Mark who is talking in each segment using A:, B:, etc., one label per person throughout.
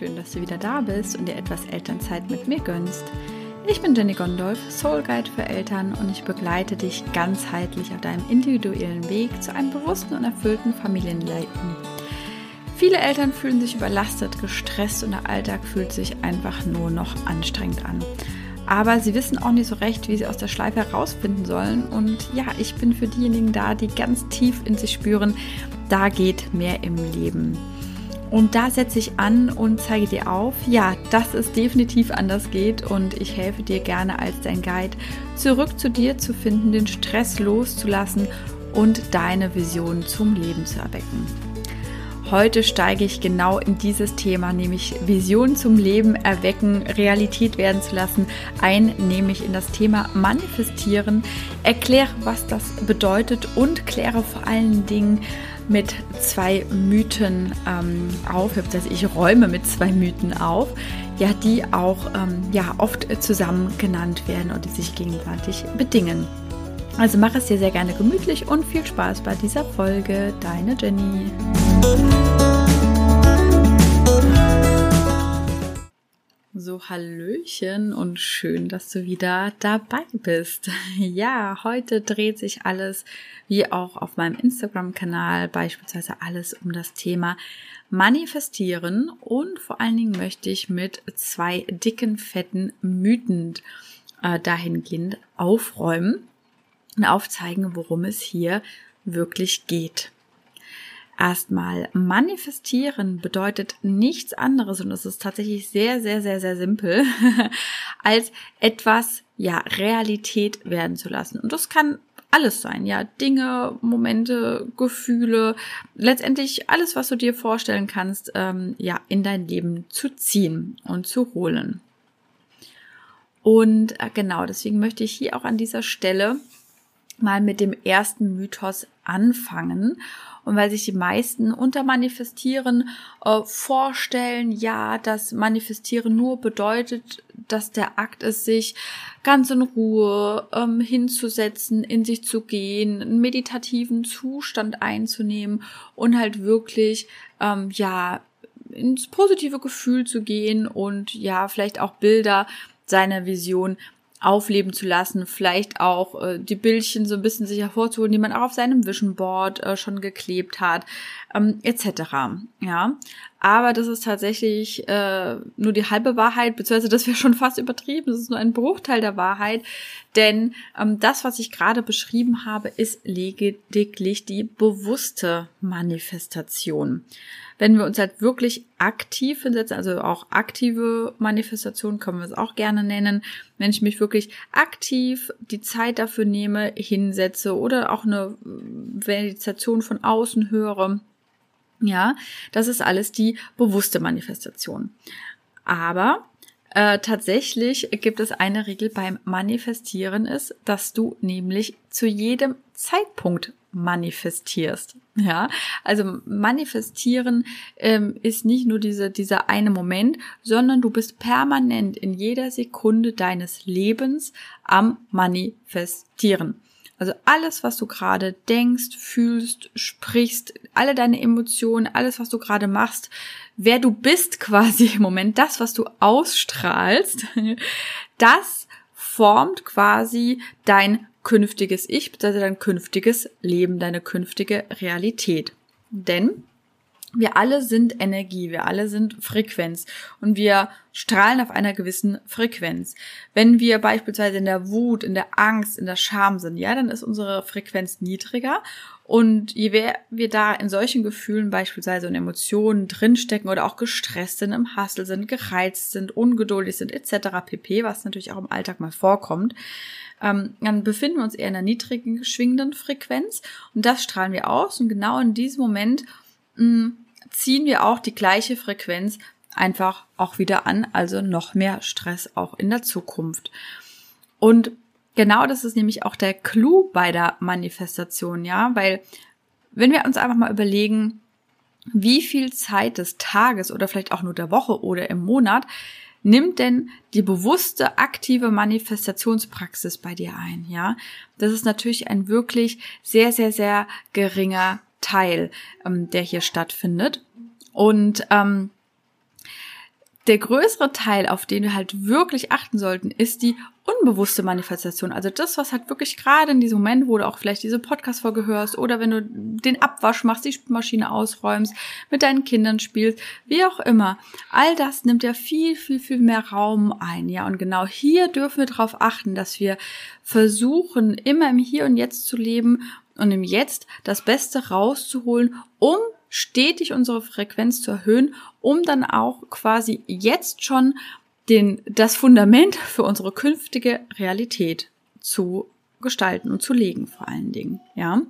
A: schön, dass du wieder da bist und dir etwas Elternzeit mit mir gönnst. Ich bin Jenny Gondolf, Soul Guide für Eltern und ich begleite dich ganzheitlich auf deinem individuellen Weg zu einem bewussten und erfüllten Familienleben. Viele Eltern fühlen sich überlastet, gestresst und der Alltag fühlt sich einfach nur noch anstrengend an. Aber sie wissen auch nicht so recht, wie sie aus der Schleife herausfinden sollen. Und ja, ich bin für diejenigen da, die ganz tief in sich spüren, da geht mehr im Leben. Und da setze ich an und zeige dir auf, ja, dass es definitiv anders geht und ich helfe dir gerne als dein Guide, zurück zu dir zu finden, den Stress loszulassen und deine Vision zum Leben zu erwecken. Heute steige ich genau in dieses Thema, nämlich Vision zum Leben erwecken, Realität werden zu lassen, ein, nämlich in das Thema Manifestieren, erkläre, was das bedeutet und kläre vor allen Dingen, mit zwei Mythen ähm, auf, also ich räume mit zwei Mythen auf, ja, die auch ähm, ja, oft zusammen genannt werden und die sich gegenseitig bedingen. Also mach es dir sehr gerne gemütlich und viel Spaß bei dieser Folge. Deine Jenny. Hallöchen und schön, dass du wieder dabei bist. Ja, heute dreht sich alles, wie auch auf meinem Instagram-Kanal, beispielsweise alles um das Thema Manifestieren und vor allen Dingen möchte ich mit zwei dicken, fetten Mythen äh, dahingehend aufräumen und aufzeigen, worum es hier wirklich geht. Erstmal, manifestieren bedeutet nichts anderes und es ist tatsächlich sehr, sehr, sehr, sehr simpel, als etwas, ja, Realität werden zu lassen. Und das kann alles sein, ja, Dinge, Momente, Gefühle, letztendlich alles, was du dir vorstellen kannst, ähm, ja, in dein Leben zu ziehen und zu holen. Und äh, genau, deswegen möchte ich hier auch an dieser Stelle mal mit dem ersten Mythos anfangen. Und weil sich die meisten unter Manifestieren äh, vorstellen, ja, dass Manifestieren nur bedeutet, dass der Akt ist, sich ganz in Ruhe ähm, hinzusetzen, in sich zu gehen, einen meditativen Zustand einzunehmen und halt wirklich, ähm, ja, ins positive Gefühl zu gehen und ja, vielleicht auch Bilder seiner Vision aufleben zu lassen, vielleicht auch äh, die Bildchen so ein bisschen sich hervorzuholen, die man auch auf seinem Vision Board äh, schon geklebt hat, ähm, etc. Ja, aber das ist tatsächlich äh, nur die halbe Wahrheit, beziehungsweise das wäre schon fast übertrieben. Das ist nur ein Bruchteil der Wahrheit, denn ähm, das, was ich gerade beschrieben habe, ist lediglich die bewusste Manifestation wenn wir uns halt wirklich aktiv hinsetzen, also auch aktive Manifestation können wir es auch gerne nennen, wenn ich mich wirklich aktiv die Zeit dafür nehme, hinsetze oder auch eine Meditation von außen höre, ja, das ist alles die bewusste Manifestation. Aber äh, tatsächlich gibt es eine Regel beim Manifestieren ist, dass du nämlich zu jedem Zeitpunkt manifestierst. Ja, also manifestieren ähm, ist nicht nur diese, dieser eine Moment, sondern du bist permanent in jeder Sekunde deines Lebens am Manifestieren. Also alles, was du gerade denkst, fühlst, sprichst, alle deine Emotionen, alles, was du gerade machst, wer du bist quasi im Moment, das, was du ausstrahlst, das formt quasi dein künftiges Ich, beziehungsweise dein künftiges Leben, deine künftige Realität. Denn wir alle sind Energie, wir alle sind Frequenz und wir strahlen auf einer gewissen Frequenz. Wenn wir beispielsweise in der Wut, in der Angst, in der Scham sind, ja, dann ist unsere Frequenz niedriger und je mehr wir da in solchen Gefühlen beispielsweise in Emotionen drinstecken oder auch gestresst sind, im Hassel sind, gereizt sind, ungeduldig sind etc. pp, was natürlich auch im Alltag mal vorkommt, ähm, dann befinden wir uns eher in einer niedrigen schwingenden Frequenz und das strahlen wir aus und genau in diesem Moment mh, mm, ziehen wir auch die gleiche Frequenz einfach auch wieder an, also noch mehr Stress auch in der Zukunft. Und genau das ist nämlich auch der Clou bei der Manifestation, ja, weil wenn wir uns einfach mal überlegen, wie viel Zeit des Tages oder vielleicht auch nur der Woche oder im Monat nimmt denn die bewusste aktive Manifestationspraxis bei dir ein, ja? Das ist natürlich ein wirklich sehr, sehr, sehr geringer Teil, ähm, der hier stattfindet. Und ähm, der größere Teil, auf den wir halt wirklich achten sollten, ist die unbewusste Manifestation. Also das, was halt wirklich gerade in diesem Moment, wo du auch vielleicht diese Podcast-Folge hörst oder wenn du den Abwasch machst, die Maschine ausräumst, mit deinen Kindern spielst, wie auch immer. All das nimmt ja viel, viel, viel mehr Raum ein. Ja, und genau hier dürfen wir darauf achten, dass wir versuchen, immer im Hier und Jetzt zu leben und im Jetzt das Beste rauszuholen, um stetig unsere Frequenz zu erhöhen, um dann auch quasi jetzt schon den, das Fundament für unsere künftige Realität zu gestalten und zu legen, vor allen Dingen, ja.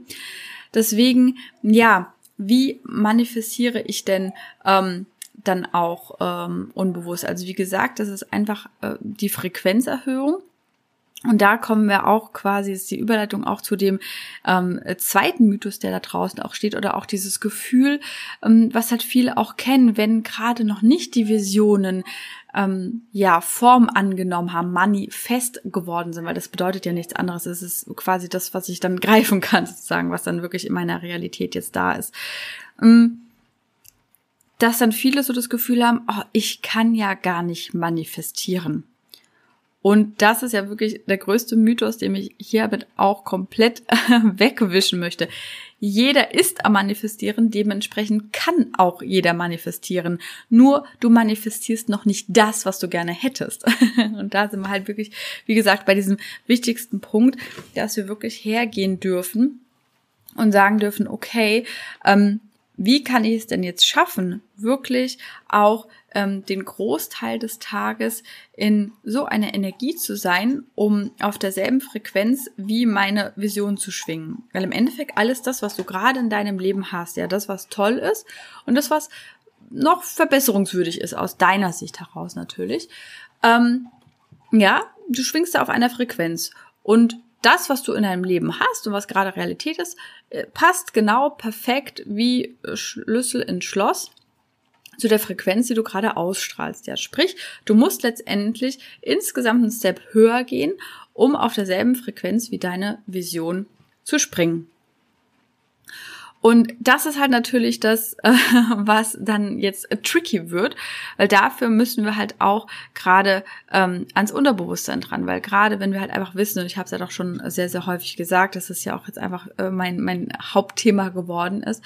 A: Deswegen, ja, wie manifestiere ich denn ähm, dann auch ähm, unbewusst? Also wie gesagt, das ist einfach äh, die Frequenzerhöhung. Und da kommen wir auch quasi, ist die Überleitung auch zu dem ähm, zweiten Mythos, der da draußen auch steht, oder auch dieses Gefühl, ähm, was halt viele auch kennen, wenn gerade noch nicht die Visionen ähm, ja Form angenommen haben, manifest geworden sind, weil das bedeutet ja nichts anderes. Es ist quasi das, was ich dann greifen kann, sozusagen, was dann wirklich in meiner Realität jetzt da ist. Ähm, dass dann viele so das Gefühl haben, oh, ich kann ja gar nicht manifestieren. Und das ist ja wirklich der größte Mythos, den ich hiermit auch komplett wegwischen möchte. Jeder ist am Manifestieren, dementsprechend kann auch jeder manifestieren. Nur du manifestierst noch nicht das, was du gerne hättest. Und da sind wir halt wirklich, wie gesagt, bei diesem wichtigsten Punkt, dass wir wirklich hergehen dürfen und sagen dürfen, okay, ähm, wie kann ich es denn jetzt schaffen, wirklich auch ähm, den Großteil des Tages in so einer Energie zu sein, um auf derselben Frequenz wie meine Vision zu schwingen. Weil im Endeffekt alles das, was du gerade in deinem Leben hast, ja, das, was toll ist und das, was noch verbesserungswürdig ist, aus deiner Sicht heraus natürlich, ähm, ja, du schwingst da auf einer Frequenz. Und das, was du in deinem Leben hast und was gerade Realität ist, äh, passt genau perfekt wie Schlüssel ins Schloss zu der Frequenz, die du gerade ausstrahlst. Ja, sprich, du musst letztendlich insgesamt einen Step höher gehen, um auf derselben Frequenz wie deine Vision zu springen. Und das ist halt natürlich das, äh, was dann jetzt tricky wird, weil dafür müssen wir halt auch gerade ähm, ans Unterbewusstsein dran, weil gerade wenn wir halt einfach wissen, und ich habe es ja doch schon sehr, sehr häufig gesagt, dass es ja auch jetzt einfach äh, mein, mein Hauptthema geworden ist,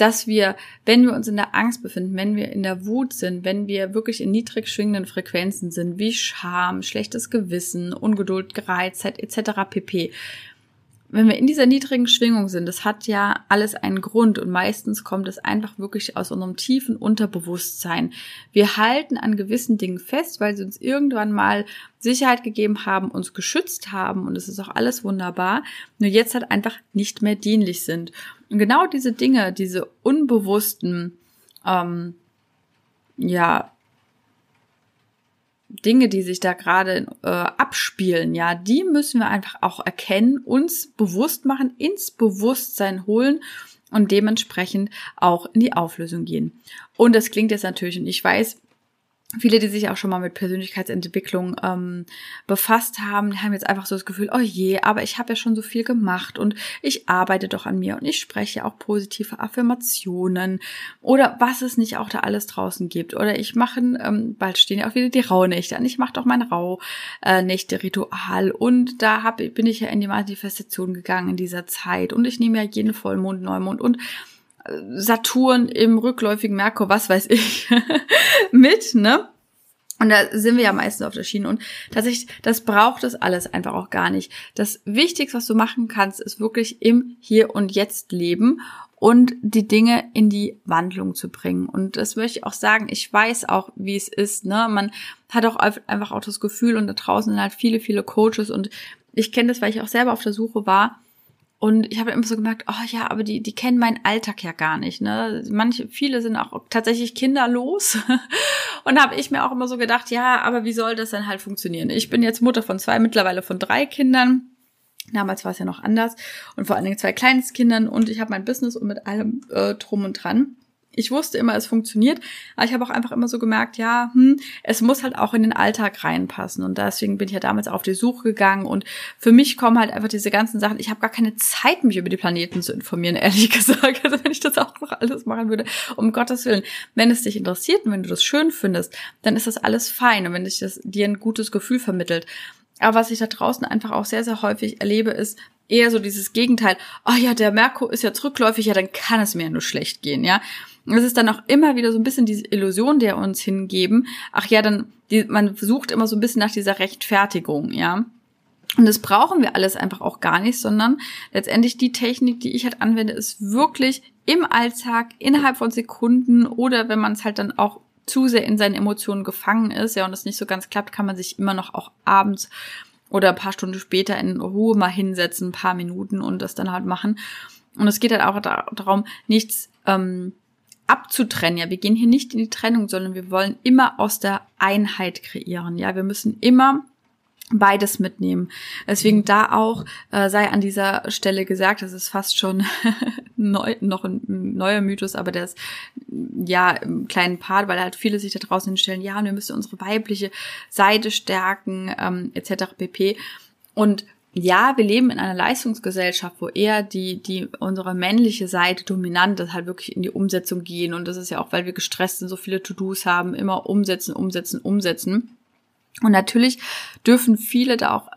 A: dass wir, wenn wir uns in der Angst befinden, wenn wir in der Wut sind, wenn wir wirklich in niedrig schwingenden Frequenzen sind, wie Scham, schlechtes Gewissen, Ungeduld, Gereiztheit etc. pp, wenn wir in dieser niedrigen Schwingung sind, das hat ja alles einen Grund und meistens kommt es einfach wirklich aus unserem tiefen Unterbewusstsein. Wir halten an gewissen Dingen fest, weil sie uns irgendwann mal Sicherheit gegeben haben, uns geschützt haben und es ist auch alles wunderbar, nur jetzt halt einfach nicht mehr dienlich sind. Und genau diese Dinge, diese unbewussten, ähm, ja, Dinge, die sich da gerade äh, abspielen, ja, die müssen wir einfach auch erkennen, uns bewusst machen, ins Bewusstsein holen und dementsprechend auch in die Auflösung gehen. Und das klingt jetzt natürlich, und ich weiß, Viele, die sich auch schon mal mit Persönlichkeitsentwicklung ähm, befasst haben, haben jetzt einfach so das Gefühl, oh je, aber ich habe ja schon so viel gemacht und ich arbeite doch an mir und ich spreche auch positive Affirmationen oder was es nicht auch da alles draußen gibt. Oder ich mache, ähm, bald stehen ja auch wieder die Rauhnächte an, ich mache doch mein Rauhnächte-Ritual und da hab, bin ich ja in die Manifestation gegangen in dieser Zeit und ich nehme ja jeden Vollmond, Neumond und Saturn im rückläufigen Merkur, was weiß ich, mit, ne? Und da sind wir ja meistens auf der Schiene. Und tatsächlich, das braucht es alles einfach auch gar nicht. Das Wichtigste, was du machen kannst, ist wirklich im Hier und Jetzt leben und die Dinge in die Wandlung zu bringen. Und das möchte ich auch sagen. Ich weiß auch, wie es ist. Ne? Man hat auch einfach auch das Gefühl, und da draußen sind halt viele, viele Coaches. Und ich kenne das, weil ich auch selber auf der Suche war und ich habe immer so gemerkt, oh ja, aber die, die kennen meinen Alltag ja gar nicht. Ne? Manche, viele sind auch tatsächlich kinderlos. Und habe ich mir auch immer so gedacht, ja, aber wie soll das denn halt funktionieren? Ich bin jetzt Mutter von zwei, mittlerweile von drei Kindern. Damals war es ja noch anders. Und vor allen Dingen zwei Kleinstkindern und ich habe mein Business und mit allem äh, drum und dran ich wusste immer, es funktioniert, aber ich habe auch einfach immer so gemerkt, ja, hm, es muss halt auch in den Alltag reinpassen und deswegen bin ich ja damals auf die Suche gegangen und für mich kommen halt einfach diese ganzen Sachen, ich habe gar keine Zeit, mich über die Planeten zu informieren, ehrlich gesagt, also wenn ich das auch noch alles machen würde. Um Gottes Willen. Wenn es dich interessiert und wenn du das schön findest, dann ist das alles fein und wenn dich das dir ein gutes Gefühl vermittelt. Aber was ich da draußen einfach auch sehr, sehr häufig erlebe, ist eher so dieses Gegenteil. Oh ja, der Merkur ist ja zurückläufig, ja, dann kann es mir ja nur schlecht gehen, ja. Es ist dann auch immer wieder so ein bisschen diese Illusion, der uns hingeben. Ach ja, dann, die, man sucht immer so ein bisschen nach dieser Rechtfertigung, ja. Und das brauchen wir alles einfach auch gar nicht, sondern letztendlich die Technik, die ich halt anwende, ist wirklich im Alltag innerhalb von Sekunden oder wenn man es halt dann auch zu sehr in seinen Emotionen gefangen ist, ja, und es nicht so ganz klappt, kann man sich immer noch auch abends oder ein paar Stunden später in Ruhe mal hinsetzen, ein paar Minuten und das dann halt machen. Und es geht halt auch darum, nichts ähm, abzutrennen. Ja, wir gehen hier nicht in die Trennung, sondern wir wollen immer aus der Einheit kreieren. Ja, wir müssen immer beides mitnehmen. Deswegen da auch äh, sei an dieser Stelle gesagt, das ist fast schon neu, noch ein neuer Mythos, aber der ist ja im kleinen Part, weil halt viele sich da draußen hinstellen, ja, und wir müssen unsere weibliche Seite stärken, ähm, etc. pp. Und ja, wir leben in einer Leistungsgesellschaft, wo eher die, die, unsere männliche Seite dominant ist, halt wirklich in die Umsetzung gehen. Und das ist ja auch, weil wir gestresst sind, so viele To-Dos haben, immer umsetzen, umsetzen, umsetzen. Und natürlich dürfen viele da auch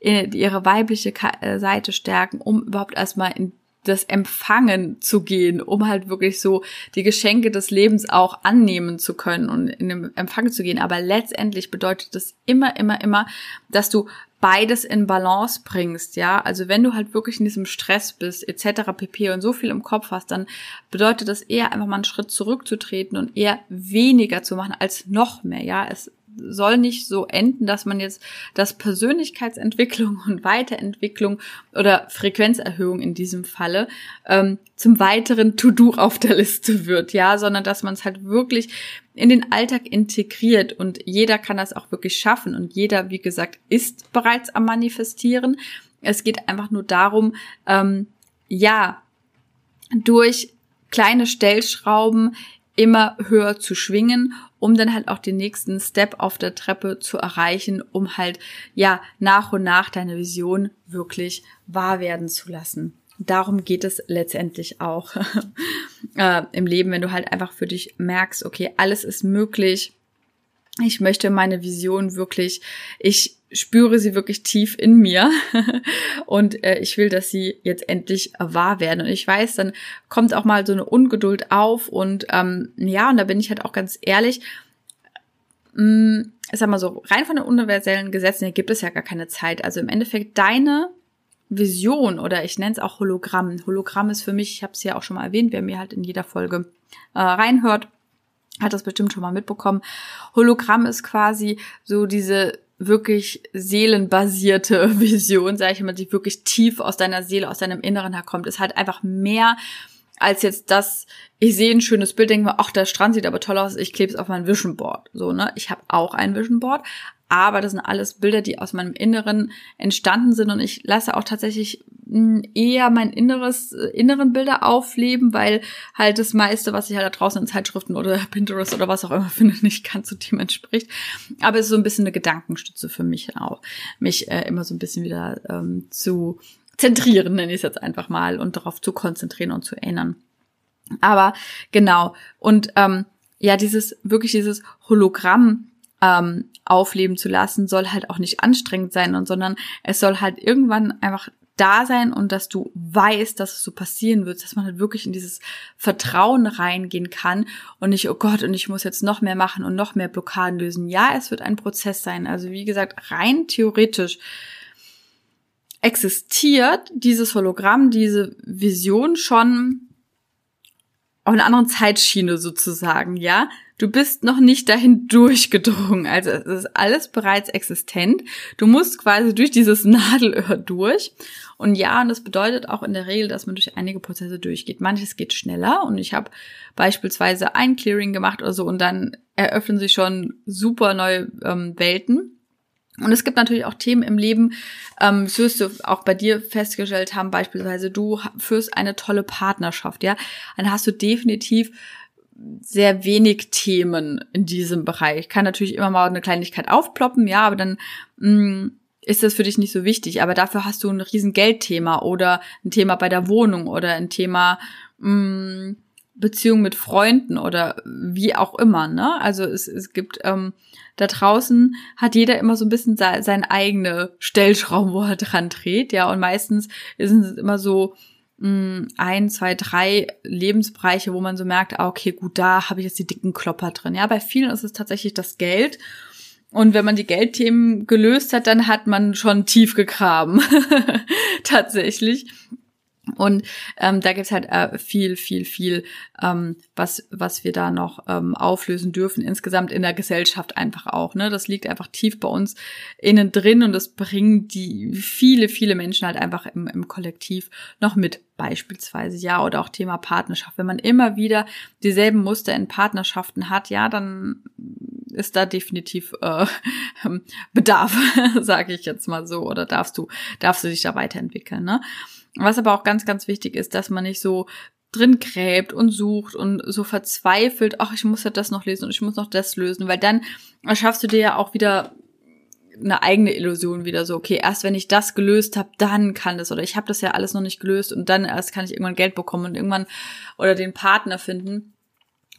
A: äh, ihre weibliche äh, Seite stärken, um überhaupt erstmal in das Empfangen zu gehen, um halt wirklich so die Geschenke des Lebens auch annehmen zu können und in den Empfang zu gehen. Aber letztendlich bedeutet das immer, immer, immer, dass du beides in Balance bringst, ja. Also wenn du halt wirklich in diesem Stress bist, etc. pp. und so viel im Kopf hast, dann bedeutet das eher einfach mal einen Schritt zurückzutreten und eher weniger zu machen als noch mehr, ja. Es soll nicht so enden, dass man jetzt das Persönlichkeitsentwicklung und Weiterentwicklung oder Frequenzerhöhung in diesem Falle ähm, zum weiteren To-Do auf der Liste wird, ja, sondern dass man es halt wirklich in den Alltag integriert und jeder kann das auch wirklich schaffen und jeder, wie gesagt, ist bereits am Manifestieren. Es geht einfach nur darum, ähm, ja, durch kleine Stellschrauben immer höher zu schwingen, um dann halt auch den nächsten Step auf der Treppe zu erreichen, um halt ja nach und nach deine Vision wirklich wahr werden zu lassen. Darum geht es letztendlich auch äh, im Leben, wenn du halt einfach für dich merkst, okay, alles ist möglich. Ich möchte meine Vision wirklich, ich spüre sie wirklich tief in mir und äh, ich will, dass sie jetzt endlich wahr werden. Und ich weiß, dann kommt auch mal so eine Ungeduld auf und ähm, ja, und da bin ich halt auch ganz ehrlich. Mh, mm, ich sag mal so, rein von den universellen Gesetzen her gibt es ja gar keine Zeit. Also im Endeffekt deine Vision oder ich nenne es auch Hologramm. Hologramm ist für mich, ich habe es ja auch schon mal erwähnt, wer mir halt in jeder Folge äh, reinhört, hat das bestimmt schon mal mitbekommen. Hologramm ist quasi so diese wirklich seelenbasierte Vision, sage ich mal, die wirklich tief aus deiner Seele, aus deinem Inneren herkommt, ist halt einfach mehr als jetzt das, ich sehe ein schönes Bild, denke mir, ach, der Strand sieht aber toll aus, ich klebe es auf mein Vision Board. So, ne? Ich habe auch ein Vision Board, aber das sind alles Bilder, die aus meinem Inneren entstanden sind und ich lasse auch tatsächlich hm, eher mein inneres, äh, inneren Bilder aufleben, weil halt das meiste, was ich halt da draußen in Zeitschriften oder Pinterest oder was auch immer finde, nicht ganz so dem entspricht. Aber es ist so ein bisschen eine Gedankenstütze für mich auch, mich äh, immer so ein bisschen wieder ähm, zu zentrieren, nenne ich es jetzt einfach mal, und darauf zu konzentrieren und zu erinnern. Aber genau, und ähm, ja, dieses, wirklich dieses Hologramm ähm, aufleben zu lassen, soll halt auch nicht anstrengend sein, und sondern es soll halt irgendwann einfach da sein und dass du weißt, dass es so passieren wird, dass man halt wirklich in dieses Vertrauen reingehen kann und nicht, oh Gott, und ich muss jetzt noch mehr machen und noch mehr Blockaden lösen. Ja, es wird ein Prozess sein. Also wie gesagt, rein theoretisch existiert dieses Hologramm, diese Vision schon auf einer anderen Zeitschiene sozusagen, ja. Du bist noch nicht dahin durchgedrungen. Also es ist alles bereits existent. Du musst quasi durch dieses Nadelöhr durch. Und ja, und das bedeutet auch in der Regel, dass man durch einige Prozesse durchgeht. Manches geht schneller und ich habe beispielsweise ein Clearing gemacht oder so und dann eröffnen sich schon super neue ähm, Welten. Und es gibt natürlich auch Themen im Leben, ähm, das wirst du auch bei dir festgestellt haben, beispielsweise du führst eine tolle Partnerschaft, ja, dann hast du definitiv sehr wenig Themen in diesem Bereich. Kann natürlich immer mal eine Kleinigkeit aufploppen, ja, aber dann mh, mm, ist das für dich nicht so wichtig. Aber dafür hast du ein riesen Geldthema oder ein Thema bei der Wohnung oder ein Thema mh, mm, Beziehung mit Freunden oder wie auch immer, ne? Also es, es gibt ähm, da draußen hat jeder immer so ein bisschen se sein eigene Stellschraum, wo er dran dreht, ja. Und meistens sind es immer so mh, hm, ein, zwei, drei Lebensbereiche, wo man so merkt, ah, okay, gut, da habe ich jetzt die dicken Klopper drin. Ja, bei vielen ist es tatsächlich das Geld. Und wenn man die Geldthemen gelöst hat, dann hat man schon tief gegraben. Tatsächlich. Und ähm, da gibt's halt äh, viel, viel, viel, ähm, was, was wir da noch ähm, auflösen dürfen, insgesamt in der Gesellschaft einfach auch. Ne? Das liegt einfach tief bei uns innen drin und das bringen die viele, viele Menschen halt einfach im, im Kollektiv noch mit, beispielsweise, ja, oder auch Thema Partnerschaft. Wenn man immer wieder dieselben Muster in Partnerschaften hat, ja, dann ist da definitiv äh, Bedarf, sage ich jetzt mal so, oder darfst du, darfst du dich da weiterentwickeln. Ne? Was aber auch ganz, ganz wichtig ist, dass man nicht so drin gräbt und sucht und so verzweifelt, ach, ich muss ja das noch lesen und ich muss noch das lösen, weil dann erschaffst du dir ja auch wieder eine eigene Illusion wieder so, okay, erst wenn ich das gelöst habe, dann kann das oder ich habe das ja alles noch nicht gelöst und dann erst kann ich irgendwann Geld bekommen und irgendwann oder den Partner finden.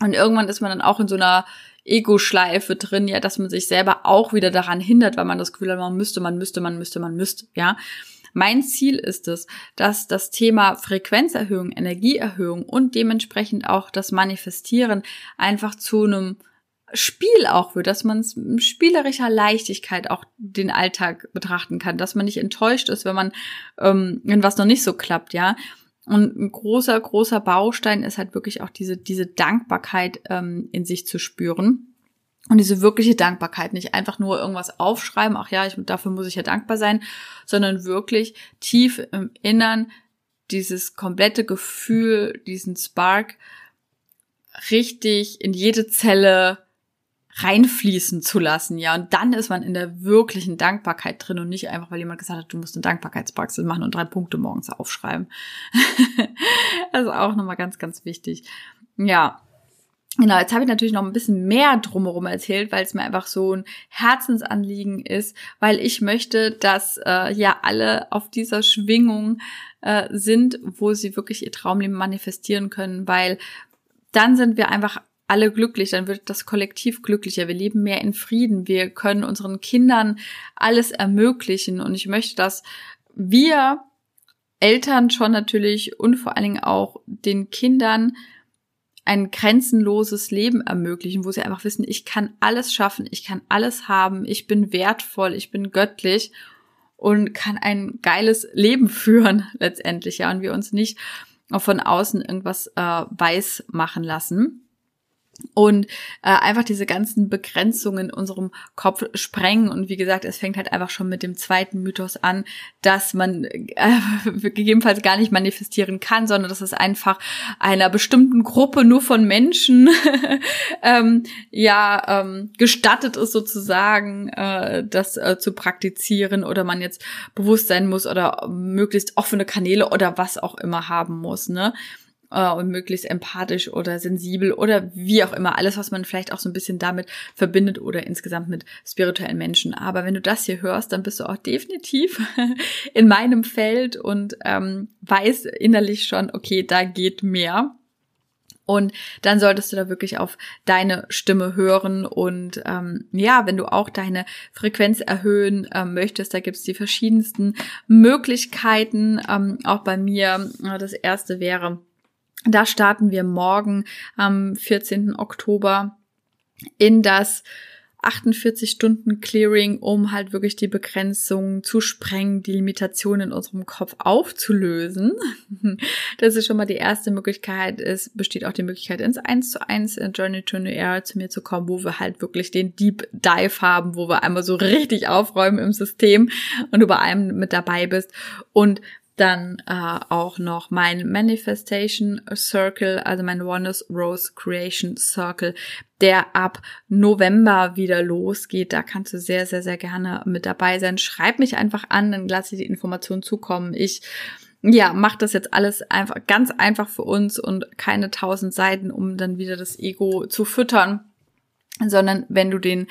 A: Und irgendwann ist man dann auch in so einer Ego-Schleife drin, ja, dass man sich selber auch wieder daran hindert, weil man das Gefühl hat, man müsste, man müsste, man müsste, man müsste, ja. Mein Ziel ist es, dass das Thema Frequenzerhöhung, Energieerhöhung und dementsprechend auch das Manifestieren einfach zu einem Spiel auch wird, dass man es mit spielerischer Leichtigkeit auch den Alltag betrachten kann, dass man nicht enttäuscht ist, wenn man, ähm, wenn was noch nicht so klappt, ja. Und ein großer, großer Baustein ist halt wirklich auch diese, diese Dankbarkeit ähm, in sich zu spüren. Und diese wirkliche Dankbarkeit, nicht einfach nur irgendwas aufschreiben, ach ja, ich, dafür muss ich ja dankbar sein, sondern wirklich tief im Innern dieses komplette Gefühl, diesen Spark richtig in jede Zelle reinfließen zu lassen, ja. Und dann ist man in der wirklichen Dankbarkeit drin und nicht einfach, weil jemand gesagt hat, du musst eine Dankbarkeitspraxis machen und drei Punkte morgens aufschreiben. das ist auch nochmal ganz, ganz wichtig. Ja, Genau, jetzt habe ich natürlich noch ein bisschen mehr drumherum erzählt, weil es mir einfach so ein Herzensanliegen ist, weil ich möchte, dass äh, ja alle auf dieser Schwingung äh, sind, wo sie wirklich ihr Traumleben manifestieren können, weil dann sind wir einfach alle glücklich, dann wird das Kollektiv glücklicher, wir leben mehr in Frieden, wir können unseren Kindern alles ermöglichen und ich möchte, dass wir Eltern schon natürlich und vor allen Dingen auch den Kindern ein grenzenloses Leben ermöglichen, wo sie einfach wissen, ich kann alles schaffen, ich kann alles haben, ich bin wertvoll, ich bin göttlich und kann ein geiles Leben führen letztendlich, ja, und wir uns nicht von außen irgendwas äh, weiß machen lassen und äh, einfach diese ganzen Begrenzungen in unserem Kopf sprengen. Und wie gesagt, es fängt halt einfach schon mit dem zweiten Mythos an, dass man äh, gegebenenfalls gar nicht manifestieren kann, sondern dass es einfach einer bestimmten Gruppe nur von Menschen ähm, ja ähm, gestattet ist sozusagen, äh, das äh, zu praktizieren oder man jetzt bewusst sein muss oder möglichst offene Kanäle oder was auch immer haben muss. Ne? Äh, und möglichst empathisch oder sensibel oder wie auch immer. Alles, was man vielleicht auch so ein bisschen damit verbindet oder insgesamt mit spirituellen Menschen. Aber wenn du das hier hörst, dann bist du auch definitiv in meinem Feld und ähm, weißt innerlich schon, okay, da geht mehr. Und dann solltest du da wirklich auf deine Stimme hören. Und ähm, ja, wenn du auch deine Frequenz erhöhen ähm, möchtest, da gibt's die verschiedensten Möglichkeiten. Ähm, auch bei mir, das erste wäre, da starten wir morgen am 14. Oktober in das 48 Stunden Clearing, um halt wirklich die Begrenzungen zu sprengen, die Limitationen in unserem Kopf aufzulösen. Das ist schon mal die erste Möglichkeit. Es besteht auch die Möglichkeit, ins 1 zu 1 in Journey to New Era zu mir zu kommen, wo wir halt wirklich den Deep Dive haben, wo wir einmal so richtig aufräumen im System und du bei einem mit dabei bist. Und dann äh, auch noch mein Manifestation Circle, also mein Oneness Rose Creation Circle, der ab November wieder losgeht. Da kannst du sehr, sehr, sehr gerne mit dabei sein. Schreib mich einfach an, dann lasse die Informationen zukommen. Ich ja, mach das jetzt alles einfach ganz einfach für uns und keine tausend Seiten, um dann wieder das Ego zu füttern, sondern wenn du den,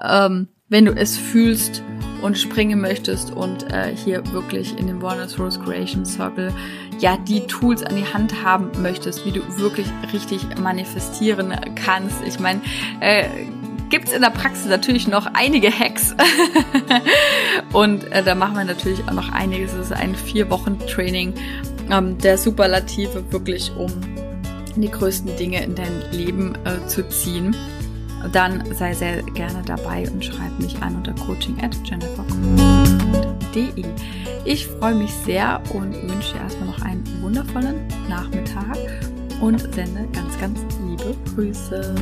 A: ähm, wenn du es fühlst und springen möchtest und äh, hier wirklich in dem Wellness Rose Creation Circle ja die Tools an die Hand haben möchtest, wie du wirklich richtig manifestieren kannst. Ich meine, äh, gibt es in der Praxis natürlich noch einige Hacks. und äh, da machen wir natürlich auch noch einiges. Es ist ein vier Wochen Training ähm, der Superlative, wirklich um die größten Dinge in dein Leben äh, zu ziehen. Dann sei sehr gerne dabei und schreib mich an unter coaching at jennifer.de. Ich freue mich sehr und wünsche dir erstmal noch einen wundervollen Nachmittag und sende ganz, ganz liebe Grüße.